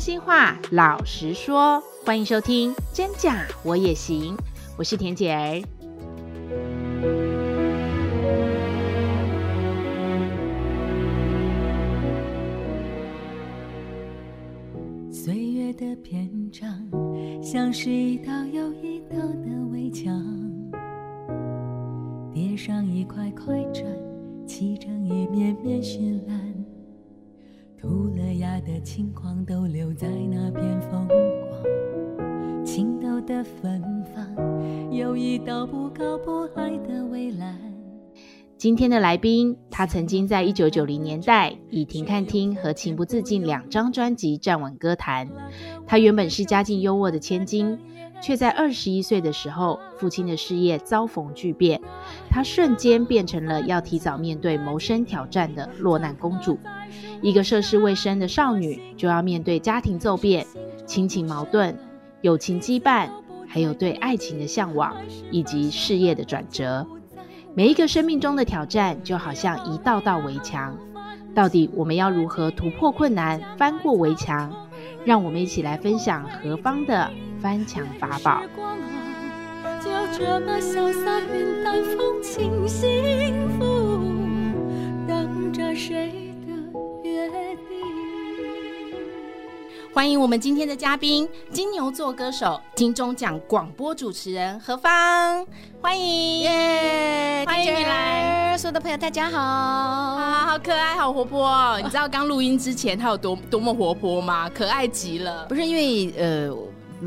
心话，老实说，欢迎收听《真假我也行》，我是田姐儿。今天的来宾，他曾经在一九九零年代以《停看听》和《情不自禁》两张专辑站稳歌坛。他原本是家境优渥的千金，却在二十一岁的时候，父亲的事业遭逢巨变，他瞬间变成了要提早面对谋生挑战的落难公主。一个涉世未深的少女，就要面对家庭骤变、亲情矛盾、友情羁绊，还有对爱情的向往，以及事业的转折。每一个生命中的挑战，就好像一道道围墙。到底我们要如何突破困难，翻过围墙？让我们一起来分享何方的翻墙法宝。等着谁？欢迎我们今天的嘉宾，金牛座歌手、金钟奖广播主持人何芳，欢迎耶！欢迎你来，所有的朋友大家好，好，好可爱，好活泼哦！你知道刚录音之前他有多多么活泼吗？可爱极了。不是因为呃，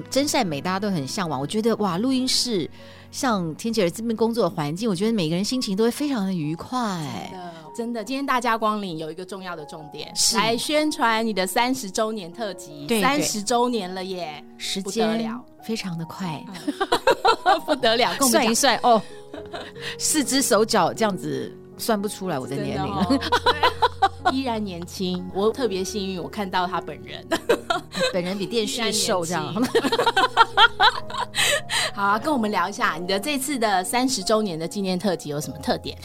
真善美大家都很向往，我觉得哇，录音室像天姐儿这边工作的环境，我觉得每个人心情都会非常的愉快。真的，今天大家光临有一个重要的重点，来宣传你的三十周年特辑。三十周年了耶，时间非常的快，不得了。算一算哦，四只手脚这样子算不出来我的年龄了，哦、依然年轻。我特别幸运，我看到他本人，本人比电视瘦这样。好啊，跟我们聊一下你的这次的三十周年的纪念特辑有什么特点？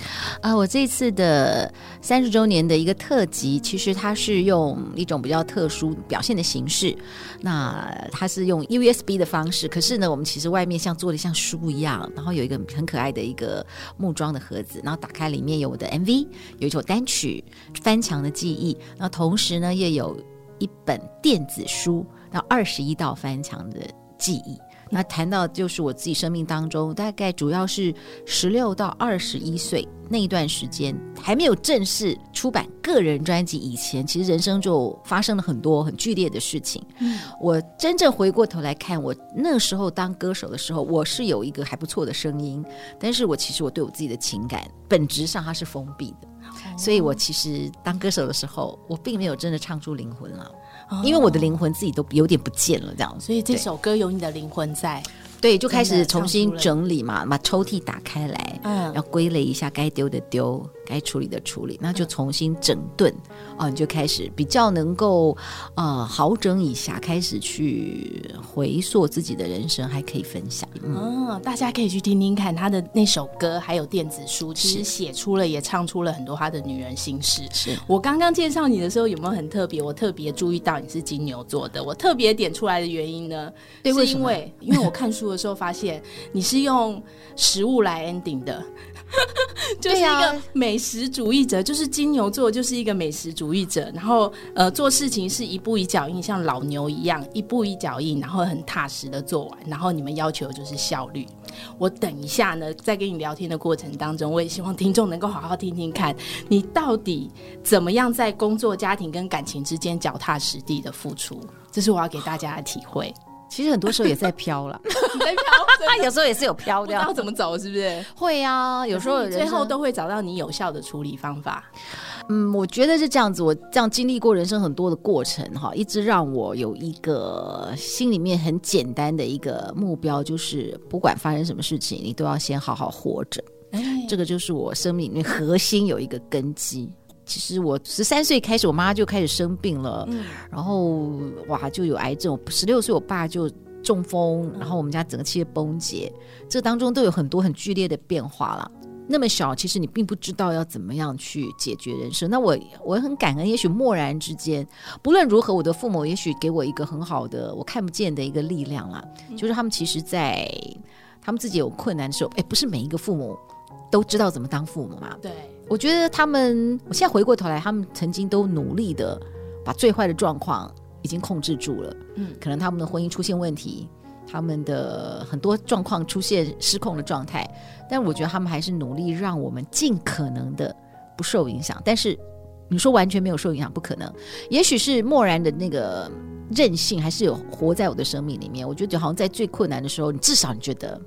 啊、呃，我这次的三十周年的一个特辑，其实它是用一种比较特殊表现的形式。那它是用 USB 的方式，可是呢，我们其实外面像做的像书一样，然后有一个很可爱的一个木桩的盒子，然后打开里面有我的 MV，有一首单曲《翻墙的记忆》，那同时呢，也有一本电子书，那二十一道翻墙的记忆。那谈到就是我自己生命当中，大概主要是十六到二十一岁那一段时间，还没有正式出版个人专辑以前，其实人生就发生了很多很剧烈的事情。嗯，我真正回过头来看，我那时候当歌手的时候，我是有一个还不错的声音，但是我其实我对我自己的情感本质上它是封闭的，所以我其实当歌手的时候，我并没有真的唱出灵魂了。因为我的灵魂自己都有点不见了，这样，所以这首歌有你的灵魂在。对，就开始重新整理嘛，把抽屉打开来，嗯，要归类一下该丢的丢，该处理的处理，那就重新整顿，哦、嗯，你就开始比较能够呃好整以暇，开始去回溯自己的人生，还可以分享。嗯，哦、大家可以去听听看他的那首歌，还有电子书，其实写出了也唱出了很多他的女人心事。是我刚刚介绍你的时候有没有很特别？我特别注意到你是金牛座的，我特别点出来的原因呢？对，是因为因为我看书。的时候发现你是用食物来 ending 的，就是一个美食主义者，就是金牛座就是一个美食主义者，然后呃做事情是一步一脚印，像老牛一样一步一脚印，然后很踏实的做完，然后你们要求就是效率。我等一下呢，在跟你聊天的过程当中，我也希望听众能够好好听听看，你到底怎么样在工作、家庭跟感情之间脚踏实地的付出，这是我要给大家的体会。其实很多时候也在飘了，你在飘，他 有时候也是有飘掉，要怎么走是不是？会啊，有时候最后都会找到你有效的处理方法。嗯，我觉得是这样子。我这样经历过人生很多的过程哈，一直让我有一个心里面很简单的一个目标，就是不管发生什么事情，你都要先好好活着。哎，这个就是我生命里面核心有一个根基。其实我十三岁开始，我妈就开始生病了，嗯、然后哇就有癌症。十六岁，我爸就中风，然后我们家整个企业崩解，这当中都有很多很剧烈的变化了。那么小，其实你并不知道要怎么样去解决人生。那我我很感恩，也许蓦然之间，不论如何，我的父母也许给我一个很好的我看不见的一个力量啦，就是他们其实，在他们自己有困难的时候，哎，不是每一个父母都知道怎么当父母嘛。对，我觉得他们，我现在回过头来，他们曾经都努力的把最坏的状况已经控制住了。嗯，可能他们的婚姻出现问题。他们的很多状况出现失控的状态，但我觉得他们还是努力让我们尽可能的不受影响。但是你说完全没有受影响，不可能。也许是漠然的那个任性还是有活在我的生命里面。我觉得就好像在最困难的时候，你至少你觉得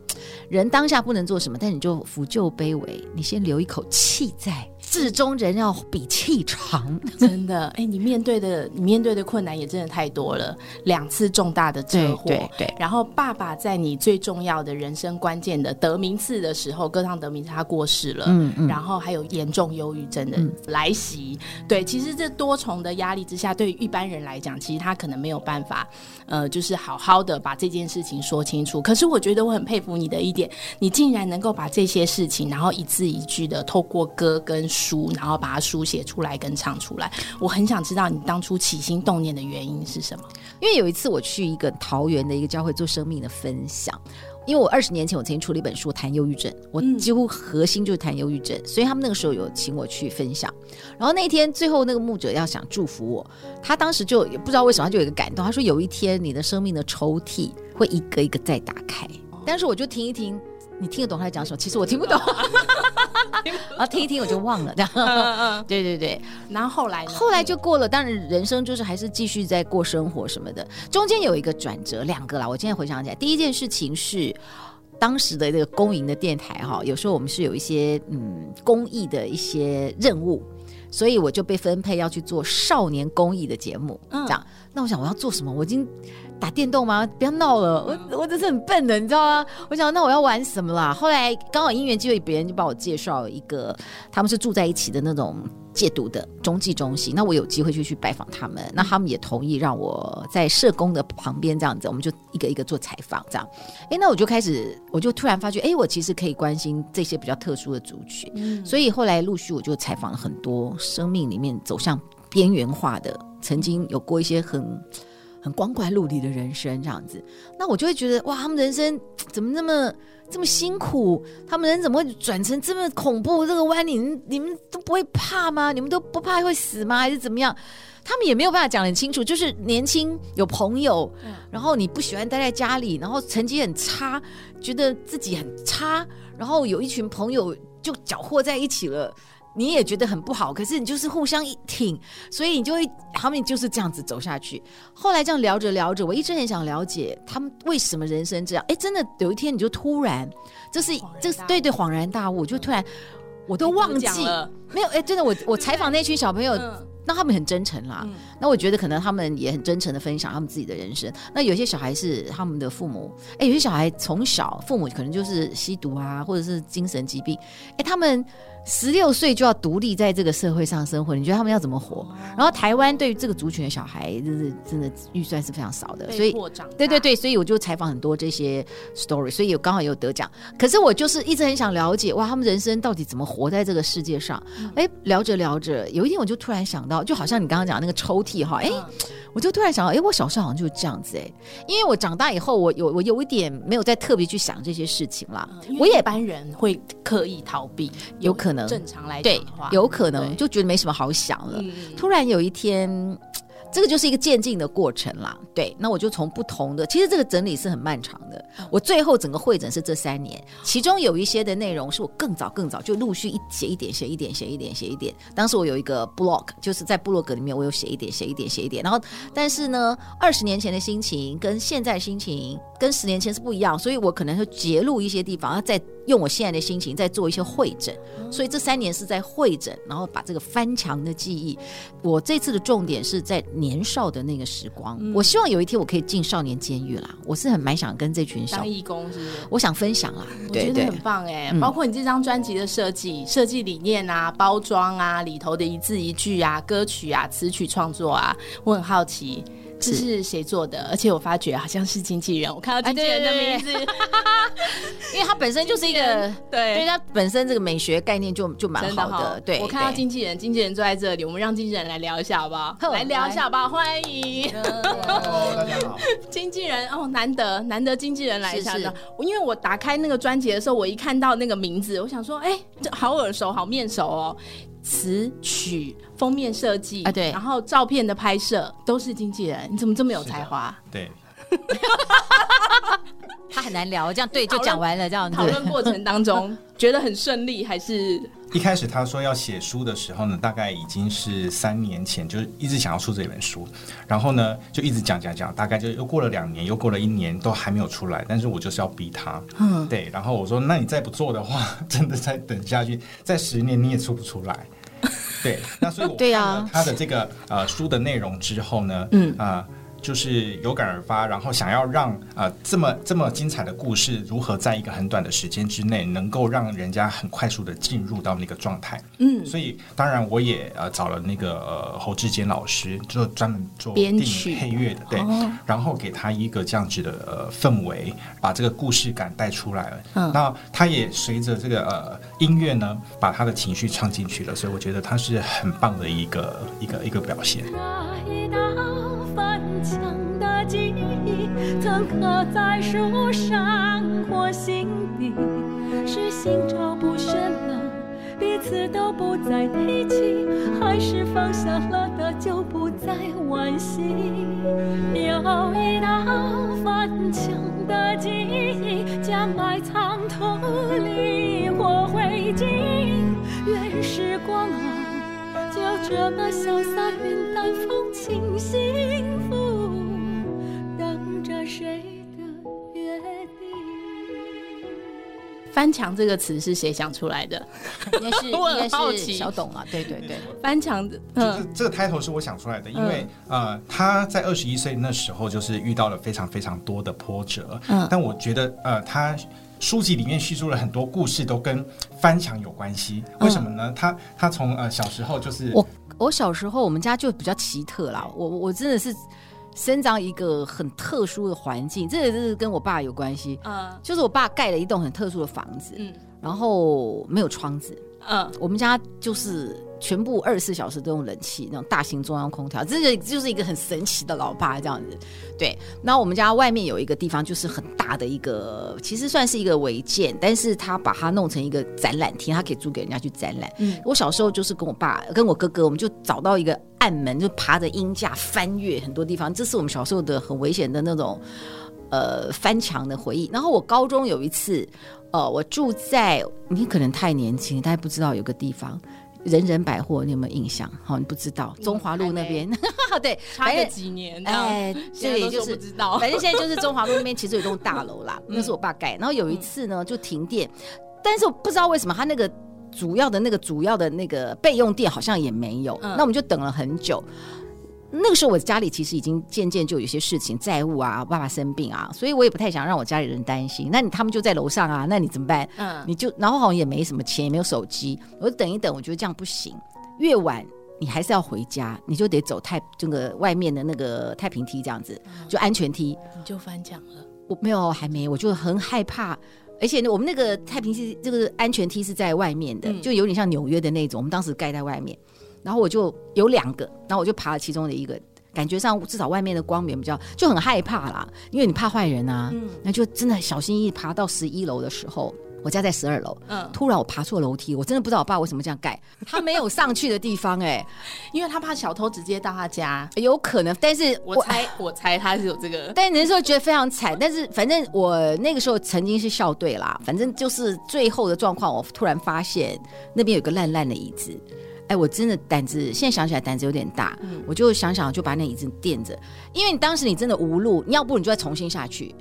人当下不能做什么，但你就扶救卑微，你先留一口气在。至终人要比气长，真的。哎、欸，你面对的你面对的困难也真的太多了，两次重大的车祸，对，对，对。然后爸爸在你最重要的人生关键的得名次的时候，歌唱得名次他过世了，嗯嗯。然后还有严重忧郁症的来袭，嗯，对。其实这多重的压力之下，对于一般人来讲，其实他可能没有办法，呃，就是好好的把这件事情说清楚。可是我觉得我很佩服你的一点，你竟然能够把这些事情，然后一字一句的透过歌跟书，然后把它书写出来跟唱出来，我很想知道你当初起心动念的原因是什么？因为有一次我去一个桃园的一个教会做生命的分享，因为我二十年前我曾经出了一本书谈忧郁症，我几乎核心就是谈忧郁症，所以他们那个时候有请我去分享。然后那天最后那个牧者要想祝福我，他当时就也不知道为什么他就有一个感动，他说有一天你的生命的抽屉会一个一个再打开，但是我就听一听，你听得懂他在讲什么？其实我听不懂。然后听一听我就忘了，这样。嗯嗯，对对对。然后后来呢？后来就过了。当然，人生就是还是继续在过生活什么的。中间有一个转折，两个啦。我现在回想起来，第一件事情是当时的这个公营的电台哈，有时候我们是有一些嗯公益的一些任务，所以我就被分配要去做少年公益的节目。嗯，这样。那我想我要做什么？我已经。打电动吗？不要闹了，我我真是很笨的，你知道吗？我想那我要玩什么啦？后来刚好因缘机会，别人就帮我介绍一个，他们是住在一起的那种戒毒的中继中心。那我有机会就去拜访他们，那他们也同意让我在社工的旁边这样子，我们就一个一个做采访这样。哎，那我就开始，我就突然发觉，哎，我其实可以关心这些比较特殊的族群。嗯，所以后来陆续我就采访了很多生命里面走向边缘化的，曾经有过一些很。很光怪陆离的人生这样子，那我就会觉得哇，他们人生怎么那么这么辛苦？他们人怎么会转成这么恐怖？这个弯，你们你们都不会怕吗？你们都不怕会死吗？还是怎么样？他们也没有办法讲很清楚。就是年轻有朋友，然后你不喜欢待在家里，然后成绩很差，觉得自己很差，然后有一群朋友就搅和在一起了。你也觉得很不好，可是你就是互相一挺，所以你就会他们就是这样子走下去。后来这样聊着聊着，我一直很想了解他们为什么人生这样。哎，真的有一天你就突然，这是这是对对恍然大悟，就突然我都忘记没有哎，真的我我采访那群小朋友，那他们很真诚啦。那我觉得可能他们也很真诚的分享他们自己的人生。那有些小孩是他们的父母，哎，有些小孩从小父母可能就是吸毒啊，或者是精神疾病，哎，他们。十六岁就要独立在这个社会上生活，你觉得他们要怎么活？然后台湾对于这个族群的小孩，就是真的预算是非常少的，所以对对对，所以我就采访很多这些 story，所以有刚好有得奖。可是我就是一直很想了解，哇，他们人生到底怎么活在这个世界上？哎，聊着聊着，有一天我就突然想到，就好像你刚刚讲那个抽屉哈，哎。我就突然想到，哎，我小时候好像就是这样子哎，因为我长大以后，我有我有一点没有再特别去想这些事情啦。嗯、我也一般人会刻意逃避，有可能正常来讲的话，对，有可能就觉得没什么好想了。嗯、突然有一天。这个就是一个渐进的过程啦，对。那我就从不同的，其实这个整理是很漫长的。我最后整个会诊是这三年，其中有一些的内容是我更早更早就陆续一写一点写一点写一点写一点。当时我有一个 blog，就是在部落格里面我有写一点写一点写一点。然后，但是呢，二十年前的心情跟现在心情跟十年前是不一样，所以我可能会截录一些地方，然后再用我现在的心情再做一些会诊。所以这三年是在会诊，然后把这个翻墙的记忆。我这次的重点是在。年少的那个时光，嗯，我希望有一天我可以进少年监狱啦。我是很蛮想跟这群小当义工，是不是？我想分享啦，我觉得很棒哎，欸。包括你这张专辑的设计、设计理念啊、包装啊、里头的一字一句啊、歌曲啊、词曲创作啊，我很好奇。这是。谁做的？而且我发觉好像是经纪人，我看到经纪人的名字，因为他本身就是一个对，对。他本身这个美学概念就就蛮好的。对，我看到经纪人，经纪人坐在这里，我们让经纪人来聊一下好不好？来聊一下好不好？欢迎，大家好，经纪人哦，难得难得经纪人来一下的，因为我打开那个专辑的时候，我一看到那个名字，我想说，哎，这好耳熟，好面熟哦。词曲、封面设计啊，对，然后照片的拍摄都是经纪人，你怎么这么有才华？对，他很难聊，这样对就讲完了，这样讨论过程当中觉得很顺利，还是一开始他说要写书的时候呢，大概已经是三年前，就是一直想要出这本书，然后呢就一直讲讲讲，大概就又过了两年，又过了一年，都还没有出来，但是我就是要逼他，嗯，对，然后我说，那你再不做的话，真的再等下去，再十年你也出不出来。对，那所以我看了 他的这个呃书的内容之后呢，嗯啊。呃就是有感而发，然后想要让呃这么这么精彩的故事如何在一个很短的时间之内能够让人家很快速的进入到那个状态，嗯，所以当然我也呃找了那个呃侯志坚老师，就专门做电影配乐的，对，哦、然后给他一个这样子的呃氛围，把这个故事感带出来了，嗯，那他也随着这个呃音乐呢，把他的情绪唱进去了，所以我觉得他是很棒的一个一个一个表现。曾刻在树上或心底，是心照不宣了，彼此都不再提起，还是放下了的就不再惋惜？有一道翻墙的记忆，将埋藏土里或灰烬，愿时光啊，就这么潇洒云淡风轻，幸福。翻墙这个词是谁想出来的？应该是 应该是小董啊，对对对，翻墙的，就是，这个 title 是我想出来的，因为呃，他在二十一岁那时候就是遇到了非常非常多的波折，嗯，但我觉得呃，他书籍里面叙述了很多故事都跟翻墙有关系，为什么呢？他他从呃小时候就是我我小时候我们家就比较奇特啦，我我真的是。生长一个很特殊的环境，这个是跟我爸有关系。嗯，就是我爸盖了一栋很特殊的房子，嗯，然后没有窗子。嗯，我们家就是全部二十四小时都用冷气，那种大型中央空调，这个就是一个很神奇的老爸这样子。对，然后我们家外面有一个地方，就是很大的一个，其实算是一个违建，但是他把它弄成一个展览厅，他可以租给人家去展览。嗯，我小时候就是跟我爸跟我哥哥，我们就找到一个。暗门就爬着鹰架翻越很多地方，这是我们小时候的很危险的那种，呃，翻墙的回忆。然后我高中有一次，呃，我住在你可能太年轻，大家不知道有个地方人人百货，你有没有印象？好，你不知道中华路那边，对，差个几年，哎，这里就是不知道，反正现在就是中华路那边其实有栋大楼啦，那是我爸盖。然后有一次呢，就停电，但是我不知道为什么他那个。主要的那个主要的那个备用电好像也没有，嗯、那我们就等了很久。那个时候我家里其实已经渐渐就有些事情债务啊，爸爸生病啊，所以我也不太想让我家里人担心。那你他们就在楼上啊，那你怎么办？嗯，你就然后好像也没什么钱，也没有手机，我就等一等。我觉得这样不行，越晚你还是要回家，你就得走太这个外面的那个太平梯这样子，就安全梯。你就翻墙了？我没有，还没，我就很害怕。而且呢，我们那个太平梯这个安全梯是在外面的，嗯、就有点像纽约的那种。我们当时盖在外面，然后我就有两个，然后我就爬了其中的一个，感觉上至少外面的光源比较，就很害怕啦，因为你怕坏人啊，嗯、那就真的小心翼翼爬到十一楼的时候。我家在十二楼，嗯，突然我爬错楼梯，我真的不知道我爸为什么这样盖，他没有上去的地方，欸，哎，因为他怕小偷直接到他家，有可能，但是我猜，我，我猜他是有这个，但那时候觉得非常惨，但是反正我那个时候曾经是校队啦，反正就是最后的状况，我突然发现那边有个烂烂的椅子，哎，我真的胆子，现在想起来胆子有点大，嗯，我就想想就把那椅子垫着，因为你当时你真的无路，你要不你就再重新下去。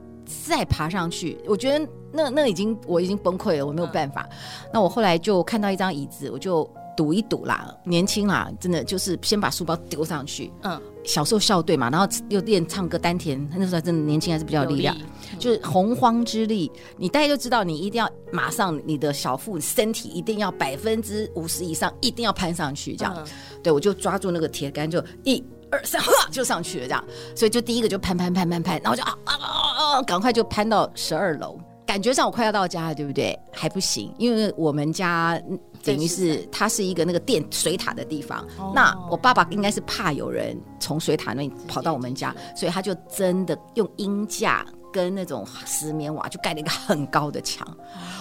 再爬上去，我觉得那那已经我已经崩溃了，我没有办法。嗯、那我后来就看到一张椅子，我就赌一赌啦，年轻啦，真的就是先把书包丢上去。嗯，小时候校队嘛，然后又练唱歌丹田，那时候真的年轻还是比较有力量，力就是洪荒之力，你大家就知道你一定要马上你的小腹身体一定要百分之五十以上，一定要攀上去这样。嗯、对，我就抓住那个铁杆就一二三，哈 就上去了这样，所以就第一个就攀攀攀攀攀，然后就啊啊啊啊，赶快就攀到十二楼，感觉上我快要到家了，对不对？还不行，因为我们家等于是它是一个那个电水塔的地方，那我爸爸应该是怕有人从水塔那里跑到我们家，所以他就真的用鹰架。跟那种石棉瓦就盖了一个很高的墙，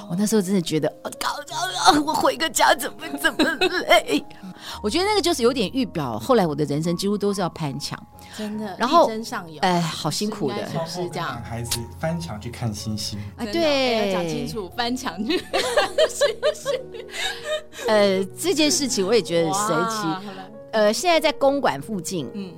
我那时候真的觉得，高高啊，我回个家怎么怎么累？我觉得那个就是有点预表，后来我的人生几乎都是要攀墙，真的。然后上有，哎，好辛苦的，是，这样。孩子翻墙去看星星，啊，对，要讲清楚，翻墙去看星星。呃，这件事情我也觉得很神奇。呃，现在在公馆附近，嗯。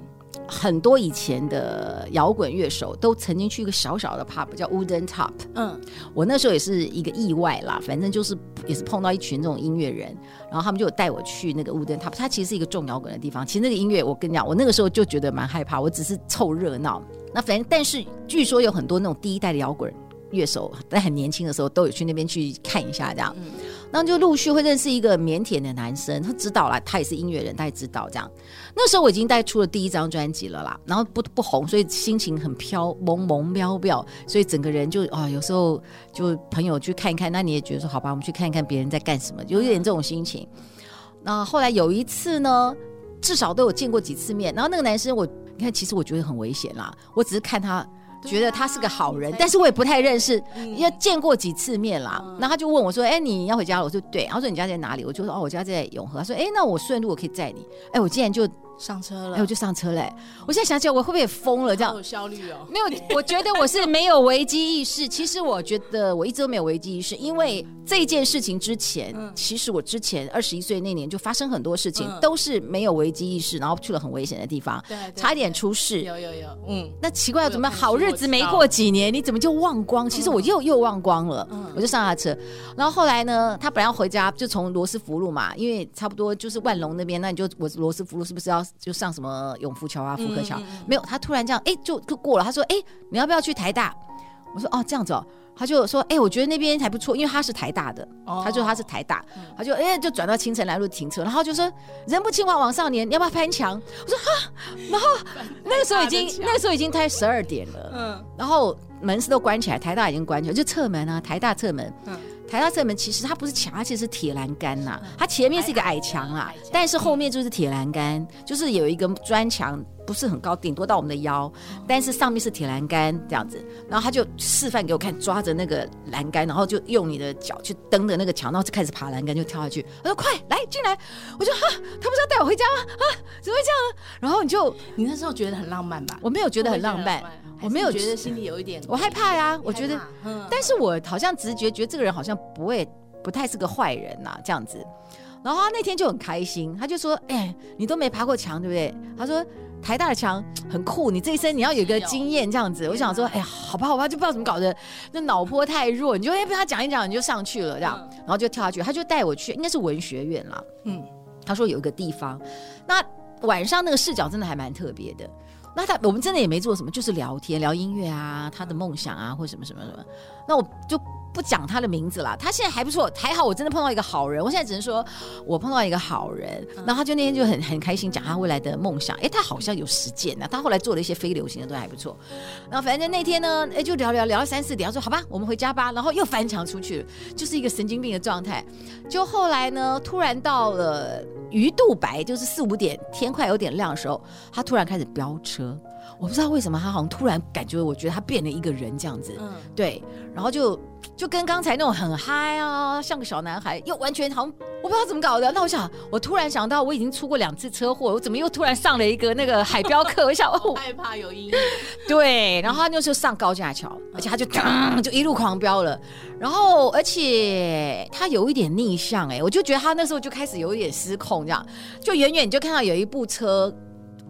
很多以前的摇滚乐手都曾经去一个小小的 pub 叫 Wooden Top。嗯，我那时候也是一个意外啦，反正就是也是碰到一群这种音乐人，然后他们就有带我去那个 Wooden Top。它其实是一个重摇滚的地方。其实那个音乐，我跟你讲，我那个时候就觉得蛮害怕，我只是凑热闹。那反正，但是据说有很多那种第一代的摇滚乐手，在很年轻的时候都有去那边去看一下，这样。嗯那就陆续会认识一个腼腆的男生，他知道了，他也是音乐人，他也知道这样。那时候我已经带出了第一张专辑了啦，然后不不红，所以心情很飘，蒙蒙飘飘，所以整个人就啊，有时候就朋友去看一看，那你也觉得说好吧，我们去看一看别人在干什么，有一点这种心情。那后来有一次呢，至少都有见过几次面，然后那个男生我，你看，其实我觉得很危险啦，我只是看他。觉得他是个好人，但是我也不太认识，因为见过几次面啦。然后他就问我说：“哎，你要回家了？”我说：“对。”然后说：“你家在哪里？”我就说：“哦，我家在永和。”他说：“哎，那我顺路我可以载你。”哎，我竟然就。上车了，哎，我就上车嘞。我现在想起来，我会不会也疯了？这样有效率哦。没有，我觉得我是没有危机意识。其实我觉得我一直都没有危机意识，因为这件事情之前，其实我之前二十一岁那年就发生很多事情，都是没有危机意识，然后去了很危险的地方，对差一点出事。有有有，嗯。那奇怪，怎么好日子没过几年，你怎么就忘光？其实我又又忘光了。我就上他车，然后后来呢，他本来要回家，就从罗斯福路嘛，因为差不多就是万隆那边，那你就我罗斯福路是不是要就上什么？永福桥啊，福和桥、没有，他突然这样，哎，就就过了。他说，哎，你要不要去台大？我说，哦，这样子哦。他就说，哎，我觉得那边还不错，因为他是台大的。哦、他就他是台大，嗯、他就哎，就转到清城南路停车，然后就说，人不轻狂枉少年，你要不要翻墙？我说哈，然后那个时候已经那个时候已经快十二点了，嗯，然后门是都关起来，台大已经关起来，就侧门啊，台大侧门，嗯。台大侧门其实它不是墙，它其实是铁栏杆呐。它前面是一个矮墙啊，但是后面就是铁栏杆，就是有一个砖墙，不是很高，顶多到我们的腰，但是上面是铁栏杆这样子。然后他就示范给我看，抓着那个栏杆，然后就用你的脚去蹬着那个墙，然后就开始爬栏杆，就跳下去。他说：“快来进来！”我就哈，他不是要带我回家吗？啊，怎么会这样呢？然后你就你那时候觉得很浪漫吧？我没有觉得很浪漫。我没有觉得心里有一点，我害怕呀。我觉得，但是我好像直觉觉得这个人好像不会，不太是个坏人呐，这样子。然后他那天就很开心，他就说：“哎，你都没爬过墙，对不对？”他说：“台大的墙很酷，你这一生你要有一个经验这样子。”我想说：“哎呀，好吧，好吧，就不知道怎么搞的，那脑波太弱，你就哎被他讲一讲，你就上去了这样，然后就跳下去。他就带我去，应该是文学院啦。嗯，他说有一个地方，那晚上那个视角真的还蛮特别的。那他我们真的也没做什么，就是聊天聊音乐啊，他的梦想啊，或什么什么什么。那我就不讲他的名字了。他现在还不错，还好我真的碰到一个好人。我现在只能说我碰到一个好人。然后他就那天就很很开心讲他未来的梦想。哎，他好像有实践呢。他后来做了一些非流行的都还不错。然后反正那天呢，哎，就聊聊聊到三四点，他说好吧，我们回家吧。然后又翻墙出去了，就是一个神经病的状态。就后来呢，突然到了鱼肚白，就是四五点天快有点亮的时候，他突然开始飙车。我不知道为什么他好像突然感觉，我觉得他变了一个人这样子，嗯，对，然后就就跟刚才那种很嗨啊，像个小男孩，又完全好像我不知道怎么搞的。那我想，我突然想到，我已经出过两次车祸，我怎么又突然上了一个那个海 标课？我想，我，害怕有阴影。对，然后他那时候上高架桥，而且他就噔就一路狂飙了，然后而且他有一点逆向，哎，我就觉得他那时候就开始有一点失控，这样，就远远你就看到有一部车。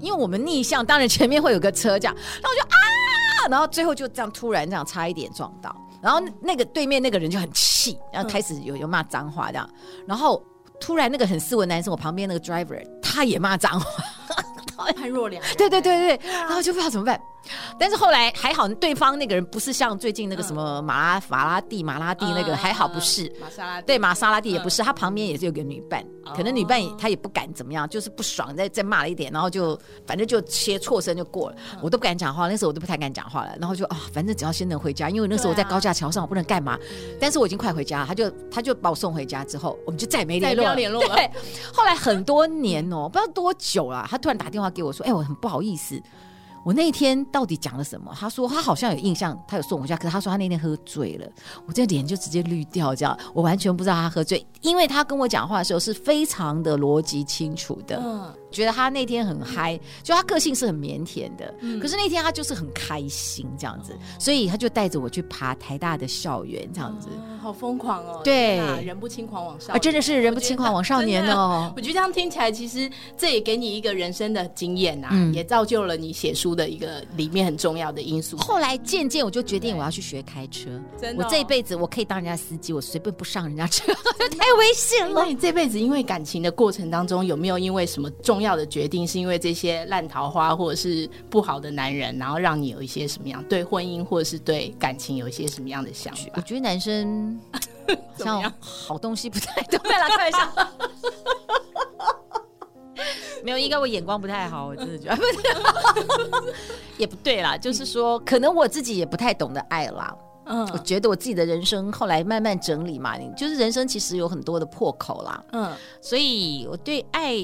因为我们逆向，当然前面会有个车这样，然后我就啊，然后最后就这样突然这样差一点撞到，然后那个对面那个人就很气，然后开始有有骂脏话这样，然后突然那个很斯文男生，我旁边那个 driver 他也骂脏话，判若两，对对对对，然后就不知道怎么办，但是后来还好，对方那个人不是像最近那个什么马拉法拉蒂马拉蒂那个，还好不是。玛莎拉蒂对玛莎拉蒂也不是，他旁边也是有个女伴，可能女伴他也不敢怎么样，就是不爽，再再骂了一点，然后就反正就切错身就过了，我都不敢讲话，那时候我都不太敢讲话了，然后就啊，反正只要先能回家，因为那时候我在高架桥上，我不能干嘛，但是我已经快回家了，他就他就把我送回家之后，我们就再也没联络联络了。对，后来很多年哦，不知道多久了，他突然打电话给我说，哎，我很不好意思。我那天到底讲了什么？他说他好像有印象，他有送我家，可是他说他那天喝醉了，我这脸就直接绿掉，这样我完全不知道他喝醉，因为他跟我讲话的时候是非常的逻辑清楚的。觉得他那天很嗨，就他个性是很腼腆的，嗯、可是那天他就是很开心这样子，嗯、所以他就带着我去爬台大的校园这样子，嗯、好疯狂哦！对，人不轻狂枉少年，啊，真的是人不轻狂枉少年哦。我觉得这样听起来，其实这也给你一个人生的经验呐，嗯、也造就了你写书的一个里面很重要的因素。后来渐渐我就决定我要去学开车，真的、哦，我这一辈子我可以当人家司机，我随便不上人家车，太危险了。那你这辈子因为感情的过程当中，有没有因为什么重要的决定是？因为这些烂桃花或者是不好的男人，然后让你有一些什么样对婚姻或者是对感情有一些什么样的想法？我觉得男生 像好东西不太懂。再来看一下，没有，应该我眼光不太好，我真的觉得 也不对啦。就是说，可能我自己也不太懂得爱啦。嗯，我觉得我自己的人生后来慢慢整理嘛，你就是人生其实有很多的破口啦。嗯，所以我对爱。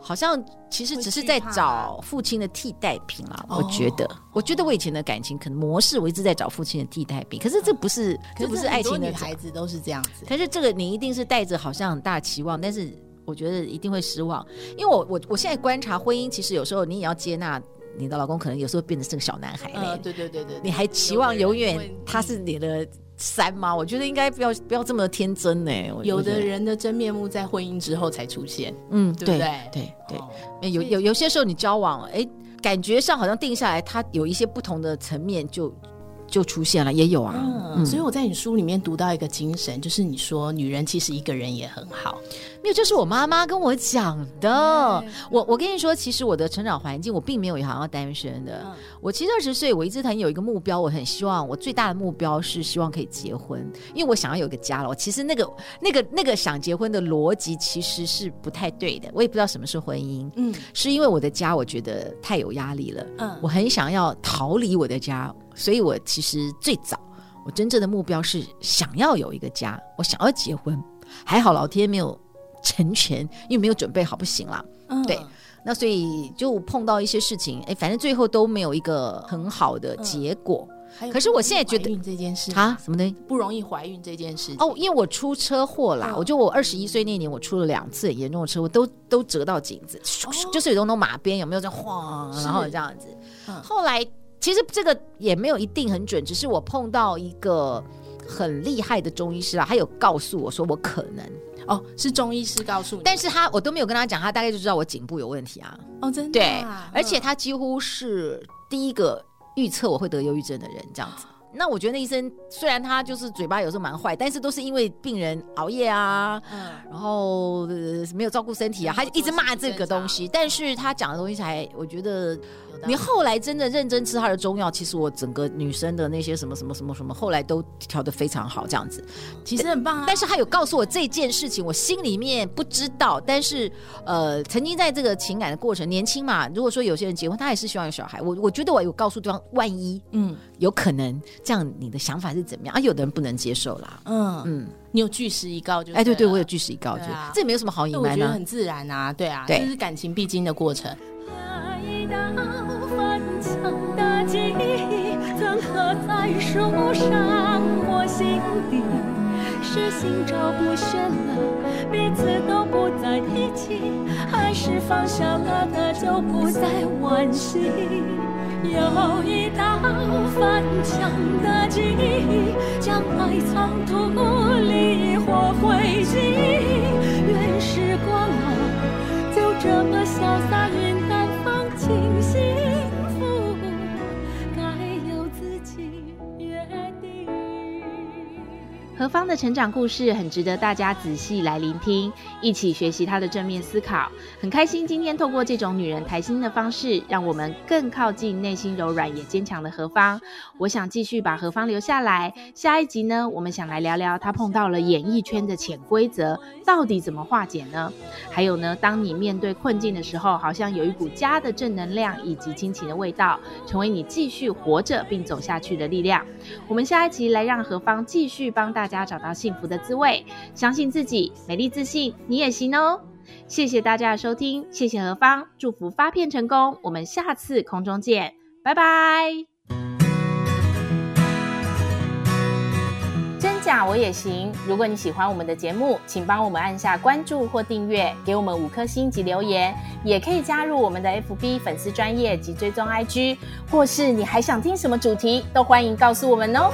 好像其实只是在找父亲的替代品啊，我觉得，我觉得我以前的感情可能模式，我一直在找父亲的替代品，可是这不是，这不是爱情的。女孩子都是这样子，可是这个你一定是带着好像很大期望，但是我觉得一定会失望，因为我我我现在观察婚姻，其实有时候你也要接纳你的老公，可能有时候变成是个小男孩嘞，对对对对，你还期望永远他是你的。三吗？我觉得应该不要不要这么天真呢。有的人的真面目在婚姻之后才出现，嗯，对不对？对对，对，有有有些时候你交往，哎，感觉上好像定下来，他有一些不同的层面就。就出现了，也有啊。嗯，所以我在你书里面读到一个精神，就是你说女人其实一个人也很好。没有，就是我妈妈跟我讲的。我我跟你说，其实我的成长环境，我并没有想要单身的。我其实二十岁，我一直很有一个目标，我很希望，我最大的目标是希望可以结婚，因为我想要有个家了。我其实那个那个那个想结婚的逻辑其实是不太对的。我也不知道什么是婚姻。嗯，是因为我的家我觉得太有压力了。嗯，我很想要逃离我的家。所以，我其实最早，我真正的目标是想要有一个家，我想要结婚。还好老天没有成全，因为没有准备好，不行啦。嗯，对。那所以就碰到一些事情，哎，反正最后都没有一个很好的结果。嗯、可是我现在觉得这件事啊，什么的不容易怀孕这件事哦，因为我出车祸啦。嗯、我就我二十一岁那年，我出了两次很严重的车祸，都都折到颈子，哦、就是有那种马鞭有没有在晃，然后这样子。嗯、后来。其实这个也没有一定很准，只是我碰到一个很厉害的中医师啊，他有告诉我说我可能哦，是中医师告诉你，但是他我都没有跟他讲，他大概就知道我颈部有问题啊。哦，真的啊？对，而且他几乎是第一个预测我会得忧郁症的人，这样子。那我觉得那医生虽然他就是嘴巴有时候蛮坏，但是都是因为病人熬夜啊，嗯，然后没有照顾身体啊，他就一直骂这个东西。但是他讲的东西才我觉得。你后来真的认真吃他的中药，其实我整个女生的那些什么什么什么什么，后来都调的非常好，这样子，其实很棒啊。但是他有告诉我这件事情，我心里面不知道。但是呃，曾经在这个情感的过程，年轻嘛，如果说有些人结婚，他也是希望有小孩。我我觉得我有告诉对方，万一嗯有可能这样，你的想法是怎么样啊？有的人不能接受啦，嗯嗯，你有据实以告就哎，对对，我有据实以告，就这没有什么好隐瞒的，我觉得很自然啊，对啊，这是感情必经的过程。刻在树上，我心。底是心照不宣了，彼此都不再提起，还是放下了的就不再惋惜。有一道翻墙的记忆，将埋藏土里或灰烬，愿时光啊，就这么潇洒何方的成长故事很值得大家仔细来聆听，一起学习她的正面思考。很开心今天透过这种女人谈心的方式，让我们更靠近内心柔软也坚强的何方。我想继续把何方留下来。下一集呢，我们想来聊聊她碰到了演艺圈的潜规则，到底怎么化解呢？还有呢，当你面对困境的时候，好像有一股家的正能量以及亲情的味道，成为你继续活着并走下去的力量。我们下一集来让何方继续帮大家找到幸福的滋味，相信自己，美丽自信，你也行哦！谢谢大家的收听，谢谢何方，祝福发片成功，我们下次空中见，拜拜。真假我也行。如果你喜欢我们的节目，请帮我们按下关注或订阅，给我们五颗星及留言，也可以加入我们的 FB 粉丝专业及追踪 IG，或是你还想听什么主题，都欢迎告诉我们哦。